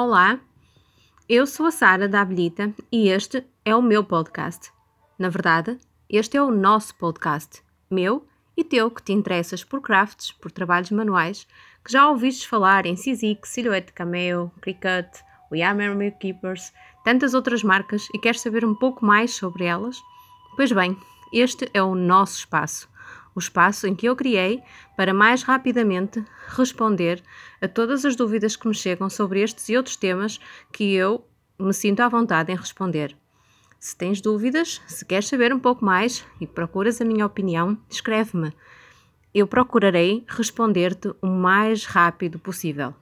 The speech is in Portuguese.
Olá, eu sou a Sara da Abelhita e este é o meu podcast. Na verdade, este é o nosso podcast, meu e teu que te interessas por crafts, por trabalhos manuais, que já ouviste falar em Sizik, Silhouette Cameo, Cricut, We Are Memory Keepers, tantas outras marcas e queres saber um pouco mais sobre elas? Pois bem, este é o nosso espaço o espaço em que eu criei para mais rapidamente responder a todas as dúvidas que me chegam sobre estes e outros temas que eu me sinto à vontade em responder. Se tens dúvidas, se queres saber um pouco mais e procuras a minha opinião, escreve-me. Eu procurarei responder-te o mais rápido possível.